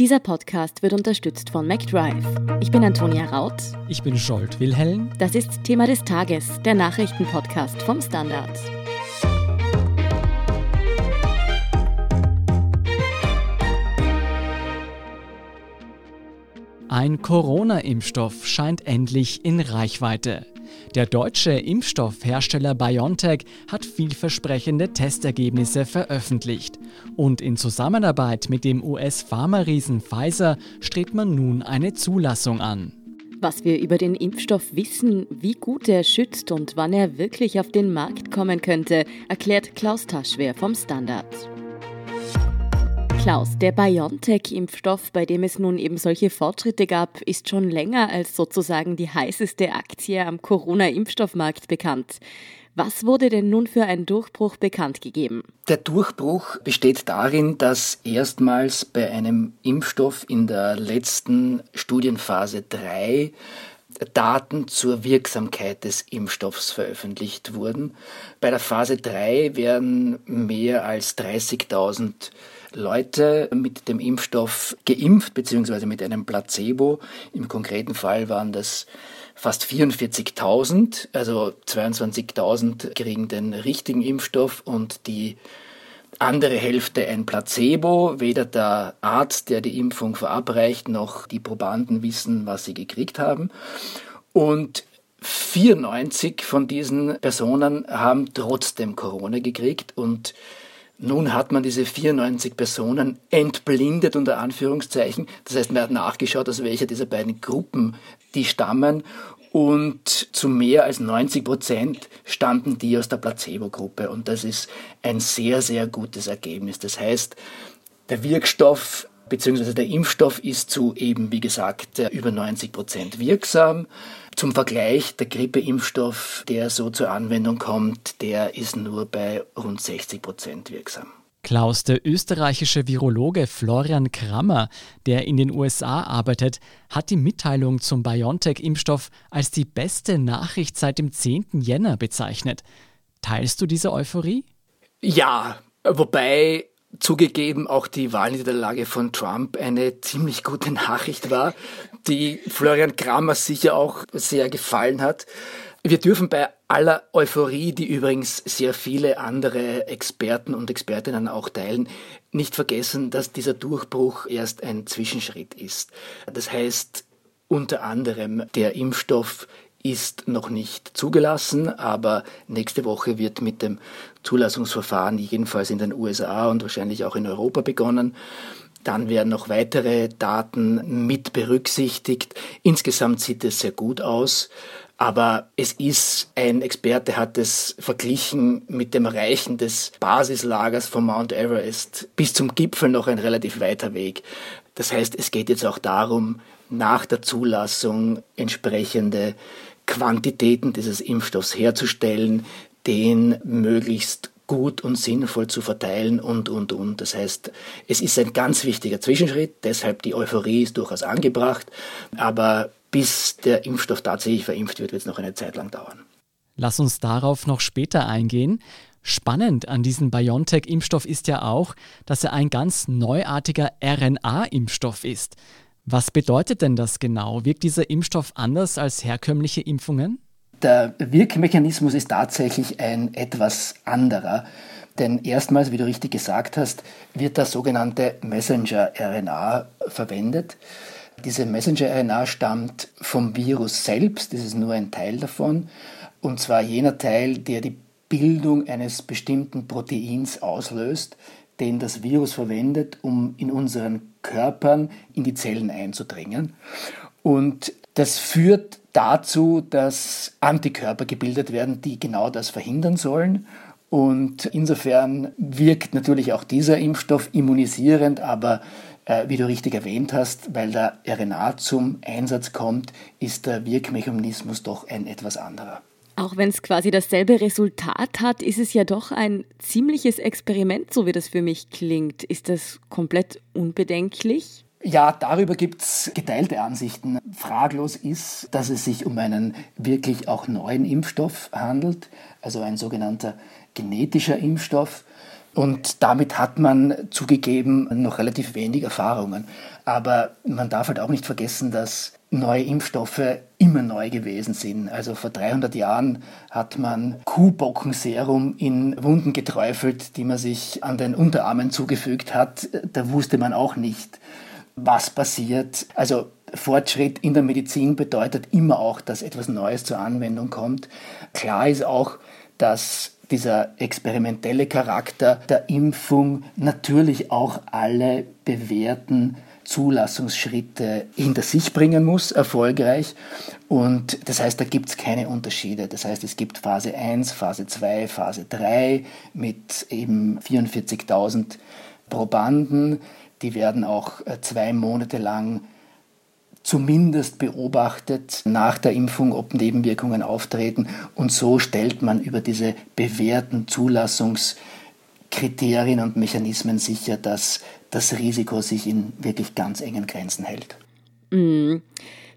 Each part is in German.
Dieser Podcast wird unterstützt von McDrive. Ich bin Antonia Raut. Ich bin Scholt Wilhelm. Das ist Thema des Tages, der Nachrichtenpodcast vom Standard. Ein Corona-Impfstoff scheint endlich in Reichweite. Der deutsche Impfstoffhersteller BioNTech hat vielversprechende Testergebnisse veröffentlicht. Und in Zusammenarbeit mit dem US-Pharma-Riesen Pfizer strebt man nun eine Zulassung an. Was wir über den Impfstoff wissen, wie gut er schützt und wann er wirklich auf den Markt kommen könnte, erklärt Klaus Taschwer vom Standard. Klaus, der BioNTech-Impfstoff, bei dem es nun eben solche Fortschritte gab, ist schon länger als sozusagen die heißeste Aktie am Corona-Impfstoffmarkt bekannt. Was wurde denn nun für ein Durchbruch bekannt gegeben? Der Durchbruch besteht darin, dass erstmals bei einem Impfstoff in der letzten Studienphase 3 Daten zur Wirksamkeit des Impfstoffs veröffentlicht wurden. Bei der Phase 3 werden mehr als 30.000 Leute mit dem Impfstoff geimpft, beziehungsweise mit einem Placebo. Im konkreten Fall waren das fast 44.000, also 22.000 kriegen den richtigen Impfstoff und die andere Hälfte ein Placebo. Weder der Arzt, der die Impfung verabreicht, noch die Probanden wissen, was sie gekriegt haben. Und 94 von diesen Personen haben trotzdem Corona gekriegt und nun hat man diese 94 Personen entblindet unter Anführungszeichen. Das heißt, man hat nachgeschaut, aus welcher dieser beiden Gruppen die stammen und zu mehr als 90 Prozent standen die aus der Placebo-Gruppe. Und das ist ein sehr, sehr gutes Ergebnis. Das heißt, der Wirkstoff bzw. der Impfstoff ist zu eben, wie gesagt, über 90 Prozent wirksam. Zum Vergleich, der Grippeimpfstoff, der so zur Anwendung kommt, der ist nur bei rund 60 Prozent wirksam. Klaus, der österreichische Virologe Florian Krammer, der in den USA arbeitet, hat die Mitteilung zum BioNTech-Impfstoff als die beste Nachricht seit dem 10. Jänner bezeichnet. Teilst du diese Euphorie? Ja, wobei zugegeben auch die Wahlniederlage von Trump eine ziemlich gute Nachricht war, die Florian Kramer sicher auch sehr gefallen hat. Wir dürfen bei aller Euphorie, die übrigens sehr viele andere Experten und Expertinnen auch teilen, nicht vergessen, dass dieser Durchbruch erst ein Zwischenschritt ist. Das heißt, unter anderem der Impfstoff ist noch nicht zugelassen, aber nächste Woche wird mit dem Zulassungsverfahren jedenfalls in den USA und wahrscheinlich auch in Europa begonnen. Dann werden noch weitere Daten mit berücksichtigt. Insgesamt sieht es sehr gut aus. Aber es ist, ein Experte hat es verglichen mit dem Erreichen des Basislagers von Mount Everest bis zum Gipfel noch ein relativ weiter Weg. Das heißt, es geht jetzt auch darum, nach der Zulassung entsprechende Quantitäten dieses Impfstoffs herzustellen, den möglichst gut und sinnvoll zu verteilen und, und, und. Das heißt, es ist ein ganz wichtiger Zwischenschritt, deshalb die Euphorie ist durchaus angebracht, aber bis der Impfstoff tatsächlich verimpft wird, wird es noch eine Zeit lang dauern. Lass uns darauf noch später eingehen. Spannend an diesem BioNTech-Impfstoff ist ja auch, dass er ein ganz neuartiger RNA-Impfstoff ist. Was bedeutet denn das genau? Wirkt dieser Impfstoff anders als herkömmliche Impfungen? Der Wirkmechanismus ist tatsächlich ein etwas anderer. Denn erstmals, wie du richtig gesagt hast, wird das sogenannte Messenger-RNA verwendet. Diese Messenger-RNA stammt vom Virus selbst, das ist nur ein Teil davon, und zwar jener Teil, der die Bildung eines bestimmten Proteins auslöst, den das Virus verwendet, um in unseren Körpern in die Zellen einzudringen. Und das führt dazu, dass Antikörper gebildet werden, die genau das verhindern sollen. Und insofern wirkt natürlich auch dieser Impfstoff immunisierend, aber äh, wie du richtig erwähnt hast, weil der RNA zum Einsatz kommt, ist der Wirkmechanismus doch ein etwas anderer. Auch wenn es quasi dasselbe Resultat hat, ist es ja doch ein ziemliches Experiment, so wie das für mich klingt. Ist das komplett unbedenklich? Ja, darüber gibt es geteilte Ansichten. Fraglos ist, dass es sich um einen wirklich auch neuen Impfstoff handelt, also ein sogenannter genetischer Impfstoff. Und damit hat man zugegeben noch relativ wenig Erfahrungen. Aber man darf halt auch nicht vergessen, dass neue Impfstoffe immer neu gewesen sind. Also vor 300 Jahren hat man Kuhbockenserum in Wunden geträufelt, die man sich an den Unterarmen zugefügt hat. Da wusste man auch nicht, was passiert. Also Fortschritt in der Medizin bedeutet immer auch, dass etwas Neues zur Anwendung kommt. Klar ist auch, dass dieser experimentelle Charakter der Impfung natürlich auch alle bewährten Zulassungsschritte hinter sich bringen muss, erfolgreich. Und das heißt, da gibt es keine Unterschiede. Das heißt, es gibt Phase 1, Phase 2, Phase 3 mit eben 44.000 Probanden. Die werden auch äh, zwei Monate lang zumindest beobachtet nach der Impfung, ob Nebenwirkungen auftreten. Und so stellt man über diese bewährten Zulassungskriterien und Mechanismen sicher, dass das Risiko sich in wirklich ganz engen Grenzen hält. Mm.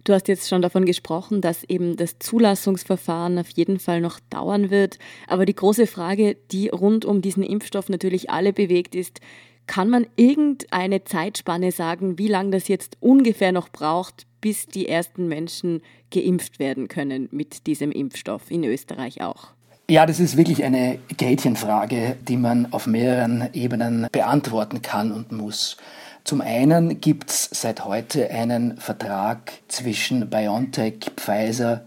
Du hast jetzt schon davon gesprochen, dass eben das Zulassungsverfahren auf jeden Fall noch dauern wird. Aber die große Frage, die rund um diesen Impfstoff natürlich alle bewegt, ist, kann man irgendeine Zeitspanne sagen, wie lange das jetzt ungefähr noch braucht, bis die ersten Menschen geimpft werden können mit diesem Impfstoff, in Österreich auch? Ja, das ist wirklich eine Gretchenfrage, die man auf mehreren Ebenen beantworten kann und muss. Zum einen gibt es seit heute einen Vertrag zwischen BioNTech, Pfizer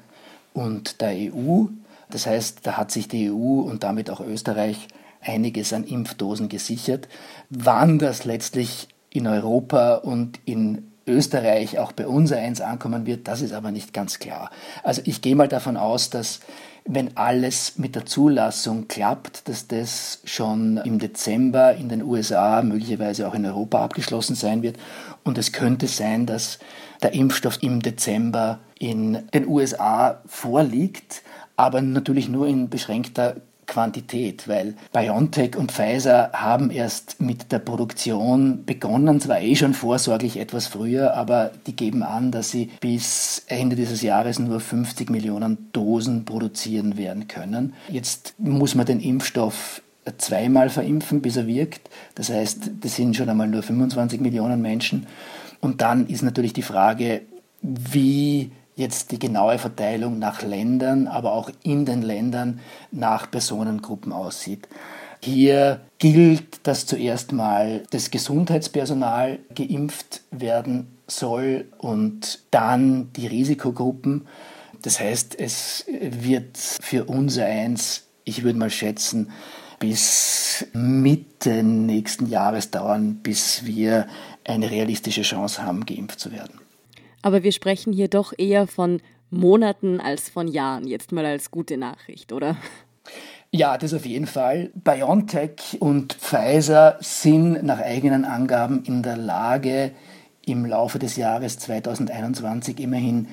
und der EU. Das heißt, da hat sich die EU und damit auch Österreich einiges an Impfdosen gesichert. Wann das letztlich in Europa und in Österreich auch bei uns eins ankommen wird, das ist aber nicht ganz klar. Also ich gehe mal davon aus, dass wenn alles mit der Zulassung klappt, dass das schon im Dezember in den USA, möglicherweise auch in Europa abgeschlossen sein wird. Und es könnte sein, dass der Impfstoff im Dezember in den USA vorliegt, aber natürlich nur in beschränkter Quantität, weil BioNTech und Pfizer haben erst mit der Produktion begonnen, zwar eh schon vorsorglich etwas früher, aber die geben an, dass sie bis Ende dieses Jahres nur 50 Millionen Dosen produzieren werden können. Jetzt muss man den Impfstoff zweimal verimpfen, bis er wirkt. Das heißt, das sind schon einmal nur 25 Millionen Menschen. Und dann ist natürlich die Frage, wie jetzt die genaue Verteilung nach Ländern, aber auch in den Ländern nach Personengruppen aussieht. Hier gilt, dass zuerst mal das Gesundheitspersonal geimpft werden soll und dann die Risikogruppen. Das heißt, es wird für unser eins, ich würde mal schätzen, bis Mitte nächsten Jahres dauern, bis wir eine realistische Chance haben, geimpft zu werden. Aber wir sprechen hier doch eher von Monaten als von Jahren, jetzt mal als gute Nachricht, oder? Ja, das auf jeden Fall. BioNTech und Pfizer sind nach eigenen Angaben in der Lage, im Laufe des Jahres 2021 immerhin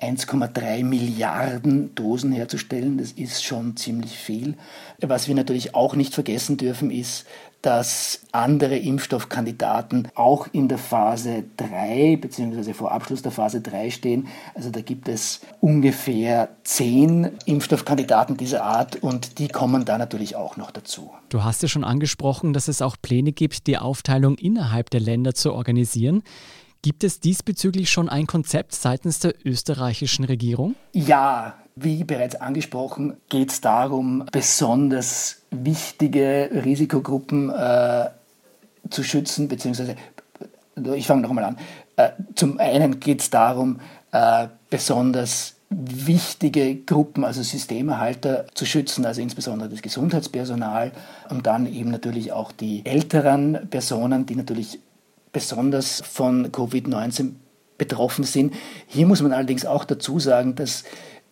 1,3 Milliarden Dosen herzustellen. Das ist schon ziemlich viel. Was wir natürlich auch nicht vergessen dürfen, ist, dass andere Impfstoffkandidaten auch in der Phase 3 bzw. vor Abschluss der Phase 3 stehen. Also da gibt es ungefähr zehn Impfstoffkandidaten dieser Art und die kommen da natürlich auch noch dazu. Du hast ja schon angesprochen, dass es auch Pläne gibt, die Aufteilung innerhalb der Länder zu organisieren. Gibt es diesbezüglich schon ein Konzept seitens der österreichischen Regierung? Ja, wie bereits angesprochen, geht es darum, besonders wichtige Risikogruppen äh, zu schützen, beziehungsweise, ich fange nochmal an. Äh, zum einen geht es darum, äh, besonders wichtige Gruppen, also Systemerhalter zu schützen, also insbesondere das Gesundheitspersonal und dann eben natürlich auch die älteren Personen, die natürlich besonders von Covid-19 betroffen sind. Hier muss man allerdings auch dazu sagen, dass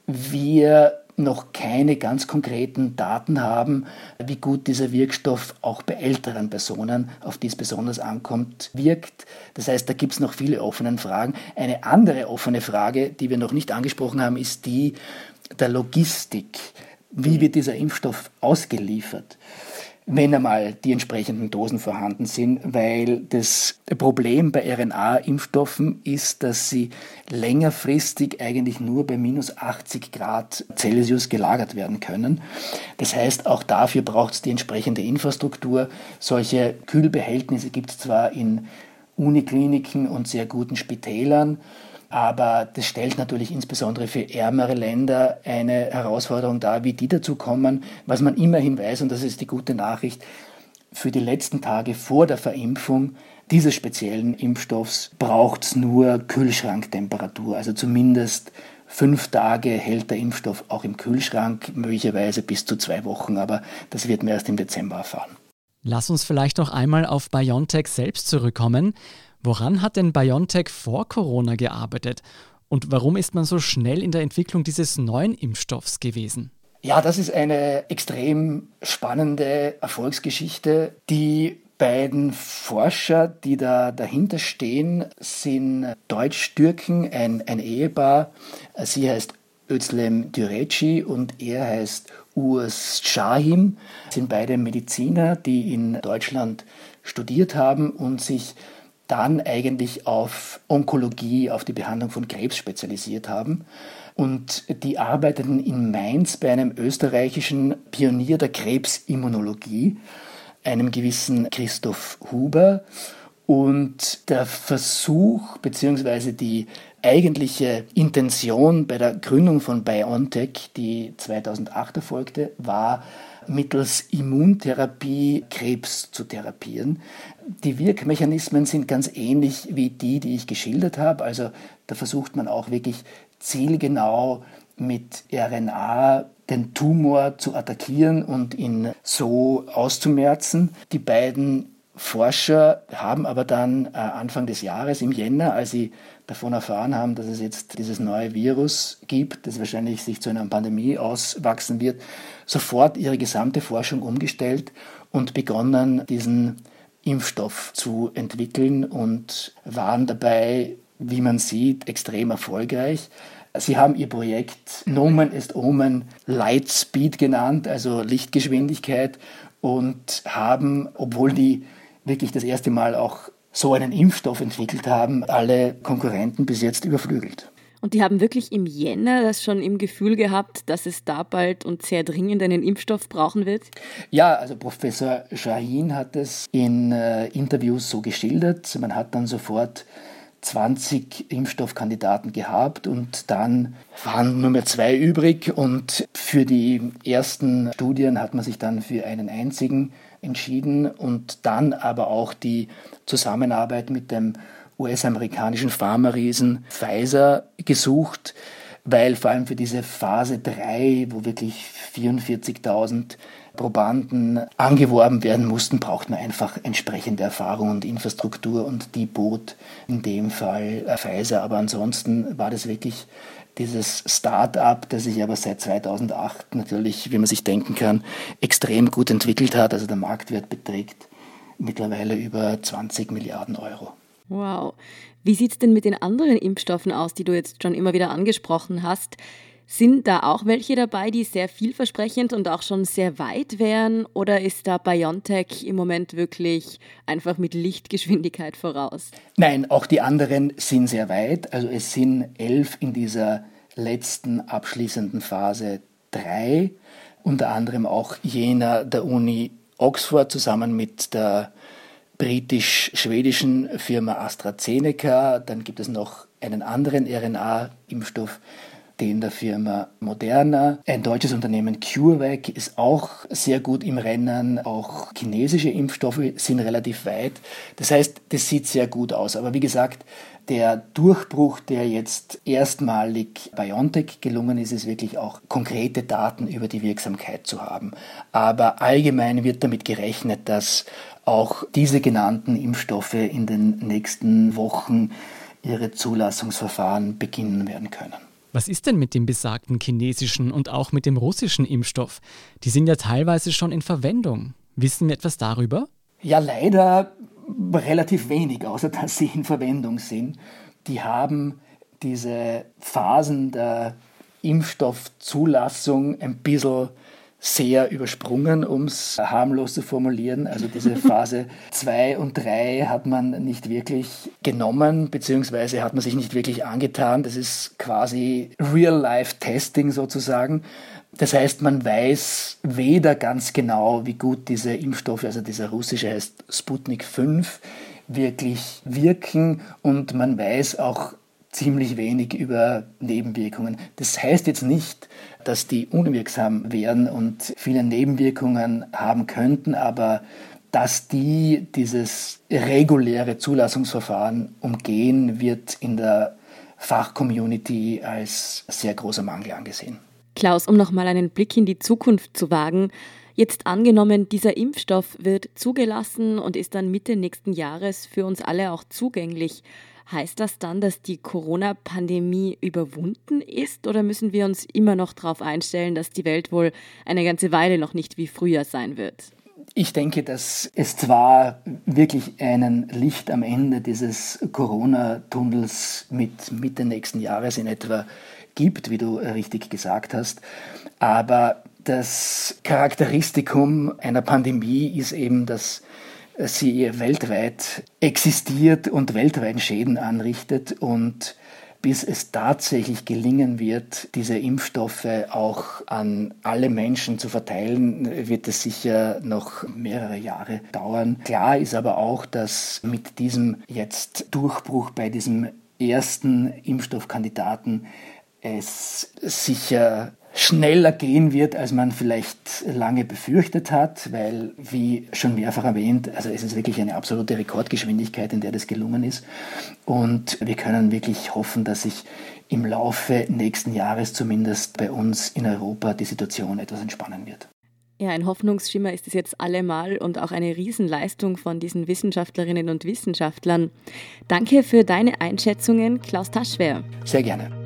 wir noch keine ganz konkreten Daten haben, wie gut dieser Wirkstoff auch bei älteren Personen, auf die es besonders ankommt, wirkt. Das heißt, da gibt es noch viele offene Fragen. Eine andere offene Frage, die wir noch nicht angesprochen haben, ist die der Logistik. Wie wird dieser Impfstoff ausgeliefert? Wenn einmal die entsprechenden Dosen vorhanden sind, weil das Problem bei RNA-Impfstoffen ist, dass sie längerfristig eigentlich nur bei minus 80 Grad Celsius gelagert werden können. Das heißt, auch dafür braucht es die entsprechende Infrastruktur. Solche Kühlbehältnisse gibt es zwar in Unikliniken und sehr guten Spitälern, aber das stellt natürlich insbesondere für ärmere Länder eine Herausforderung dar, wie die dazu kommen. Was man immerhin weiß, und das ist die gute Nachricht, für die letzten Tage vor der Verimpfung dieses speziellen Impfstoffs braucht es nur Kühlschranktemperatur, also zumindest fünf Tage hält der Impfstoff auch im Kühlschrank, möglicherweise bis zu zwei Wochen, aber das wird man erst im Dezember erfahren. Lass uns vielleicht noch einmal auf BioNTech selbst zurückkommen. Woran hat denn BioNTech vor Corona gearbeitet? Und warum ist man so schnell in der Entwicklung dieses neuen Impfstoffs gewesen? Ja, das ist eine extrem spannende Erfolgsgeschichte. Die beiden Forscher, die da dahinter stehen, sind Deutsch-Türken, ein, ein Ehepaar. Sie heißt Özlem Düreci und er heißt Urs Şahin. Sind beide Mediziner, die in Deutschland studiert haben und sich dann eigentlich auf Onkologie, auf die Behandlung von Krebs spezialisiert haben. Und die arbeiteten in Mainz bei einem österreichischen Pionier der Krebsimmunologie, einem gewissen Christoph Huber. Und der Versuch bzw. die eigentliche Intention bei der Gründung von BioNTech, die 2008 erfolgte, war, mittels Immuntherapie Krebs zu therapieren. Die Wirkmechanismen sind ganz ähnlich wie die, die ich geschildert habe. Also da versucht man auch wirklich zielgenau mit RNA den Tumor zu attackieren und ihn so auszumerzen. Die beiden Forscher haben aber dann äh, Anfang des Jahres im Jänner, als sie davon erfahren haben, dass es jetzt dieses neue Virus gibt, das wahrscheinlich sich zu einer Pandemie auswachsen wird, sofort ihre gesamte Forschung umgestellt und begonnen, diesen Impfstoff zu entwickeln und waren dabei, wie man sieht, extrem erfolgreich. Sie haben ihr Projekt Nomen est Omen Lightspeed genannt, also Lichtgeschwindigkeit, und haben, obwohl die wirklich das erste Mal auch so einen Impfstoff entwickelt haben, alle Konkurrenten bis jetzt überflügelt. Und die haben wirklich im Jänner das schon im Gefühl gehabt, dass es da bald und sehr dringend einen Impfstoff brauchen wird? Ja, also Professor Shahin hat es in äh, Interviews so geschildert. Man hat dann sofort 20 Impfstoffkandidaten gehabt und dann waren nur mehr zwei übrig und für die ersten Studien hat man sich dann für einen einzigen entschieden und dann aber auch die Zusammenarbeit mit dem US-amerikanischen Pharma-Riesen Pfizer gesucht, weil vor allem für diese Phase 3, wo wirklich 44.000 Probanden angeworben werden mussten, braucht man einfach entsprechende Erfahrung und Infrastruktur und die bot in dem Fall Pfizer. Aber ansonsten war das wirklich dieses Start-up, das sich aber seit 2008 natürlich, wie man sich denken kann, extrem gut entwickelt hat. Also der Marktwert beträgt mittlerweile über 20 Milliarden Euro. Wow. Wie sieht es denn mit den anderen Impfstoffen aus, die du jetzt schon immer wieder angesprochen hast? Sind da auch welche dabei, die sehr vielversprechend und auch schon sehr weit wären? Oder ist da BioNTech im Moment wirklich einfach mit Lichtgeschwindigkeit voraus? Nein, auch die anderen sind sehr weit. Also es sind elf in dieser letzten abschließenden Phase drei. Unter anderem auch jener der Uni Oxford zusammen mit der britisch-schwedischen Firma AstraZeneca. Dann gibt es noch einen anderen RNA-Impfstoff den der Firma Moderna. Ein deutsches Unternehmen CureVac ist auch sehr gut im Rennen. Auch chinesische Impfstoffe sind relativ weit. Das heißt, das sieht sehr gut aus. Aber wie gesagt, der Durchbruch, der jetzt erstmalig BioNTech gelungen ist, ist wirklich auch konkrete Daten über die Wirksamkeit zu haben. Aber allgemein wird damit gerechnet, dass auch diese genannten Impfstoffe in den nächsten Wochen ihre Zulassungsverfahren beginnen werden können. Was ist denn mit dem besagten chinesischen und auch mit dem russischen Impfstoff? Die sind ja teilweise schon in Verwendung. Wissen wir etwas darüber? Ja, leider relativ wenig, außer dass sie in Verwendung sind. Die haben diese Phasen der Impfstoffzulassung ein bisschen sehr übersprungen, um es harmlos zu formulieren. Also diese Phase 2 und 3 hat man nicht wirklich genommen, beziehungsweise hat man sich nicht wirklich angetan. Das ist quasi Real-Life-Testing sozusagen. Das heißt, man weiß weder ganz genau, wie gut diese Impfstoffe, also dieser russische heißt Sputnik 5, wirklich wirken und man weiß auch ziemlich wenig über Nebenwirkungen. Das heißt jetzt nicht, dass die unwirksam wären und viele Nebenwirkungen haben könnten, aber dass die dieses reguläre Zulassungsverfahren umgehen, wird in der Fachcommunity als sehr großer Mangel angesehen. Klaus, um nochmal einen Blick in die Zukunft zu wagen, Jetzt angenommen, dieser Impfstoff wird zugelassen und ist dann Mitte nächsten Jahres für uns alle auch zugänglich. Heißt das dann, dass die Corona-Pandemie überwunden ist oder müssen wir uns immer noch darauf einstellen, dass die Welt wohl eine ganze Weile noch nicht wie früher sein wird? Ich denke, dass es zwar wirklich einen Licht am Ende dieses Corona-Tunnels mit Mitte nächsten Jahres in etwa gibt, wie du richtig gesagt hast, aber das Charakteristikum einer Pandemie ist eben, dass sie weltweit existiert und weltweit Schäden anrichtet und bis es tatsächlich gelingen wird, diese Impfstoffe auch an alle Menschen zu verteilen, wird es sicher noch mehrere Jahre dauern. Klar ist aber auch, dass mit diesem jetzt Durchbruch bei diesem ersten Impfstoffkandidaten es sicher schneller gehen wird, als man vielleicht lange befürchtet hat, weil, wie schon mehrfach erwähnt, also es ist wirklich eine absolute Rekordgeschwindigkeit, in der das gelungen ist. Und wir können wirklich hoffen, dass sich im Laufe nächsten Jahres zumindest bei uns in Europa die Situation etwas entspannen wird. Ja, ein Hoffnungsschimmer ist es jetzt allemal und auch eine Riesenleistung von diesen Wissenschaftlerinnen und Wissenschaftlern. Danke für deine Einschätzungen, Klaus Taschwer. Sehr gerne.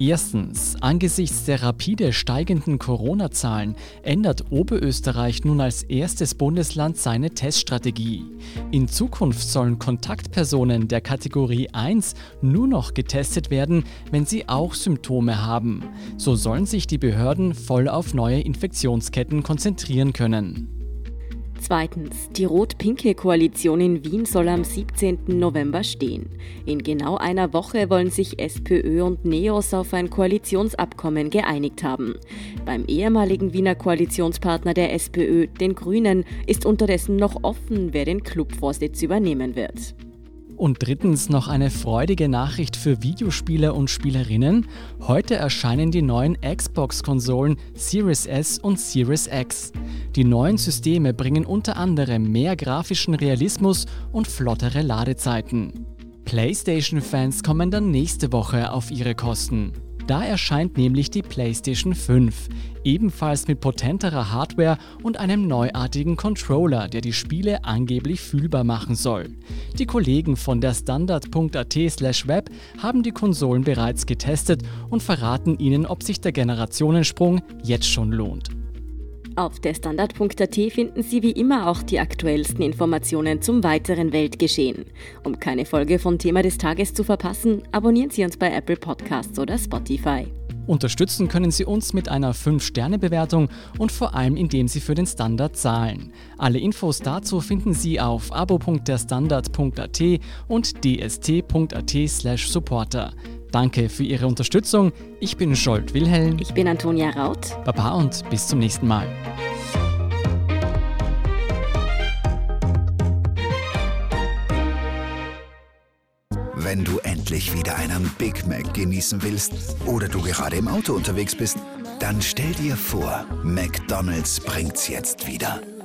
Erstens, angesichts der rapide steigenden Corona-Zahlen ändert Oberösterreich nun als erstes Bundesland seine Teststrategie. In Zukunft sollen Kontaktpersonen der Kategorie 1 nur noch getestet werden, wenn sie auch Symptome haben. So sollen sich die Behörden voll auf neue Infektionsketten konzentrieren können. Zweitens, die rot-pinke Koalition in Wien soll am 17. November stehen. In genau einer Woche wollen sich SPÖ und NEOS auf ein Koalitionsabkommen geeinigt haben. Beim ehemaligen Wiener Koalitionspartner der SPÖ, den Grünen, ist unterdessen noch offen, wer den Clubvorsitz übernehmen wird. Und drittens noch eine freudige Nachricht für Videospieler und Spielerinnen. Heute erscheinen die neuen Xbox-Konsolen Series S und Series X. Die neuen Systeme bringen unter anderem mehr grafischen Realismus und flottere Ladezeiten. PlayStation-Fans kommen dann nächste Woche auf ihre Kosten. Da erscheint nämlich die PlayStation 5, ebenfalls mit potenterer Hardware und einem neuartigen Controller, der die Spiele angeblich fühlbar machen soll. Die Kollegen von der Standard.at/web haben die Konsolen bereits getestet und verraten Ihnen, ob sich der Generationensprung jetzt schon lohnt. Auf der Standard.at finden Sie wie immer auch die aktuellsten Informationen zum weiteren Weltgeschehen. Um keine Folge von Thema des Tages zu verpassen, abonnieren Sie uns bei Apple Podcasts oder Spotify. Unterstützen können Sie uns mit einer 5-Sterne-Bewertung und vor allem indem Sie für den Standard zahlen. Alle Infos dazu finden Sie auf abo.derstandard.at und dst.at/supporter. Danke für Ihre Unterstützung. Ich bin Scholt Wilhelm. Ich bin Antonia Raut. Baba und bis zum nächsten Mal. Wenn du endlich wieder einen Big Mac genießen willst oder du gerade im Auto unterwegs bist, dann stell dir vor, McDonald's bringt's jetzt wieder.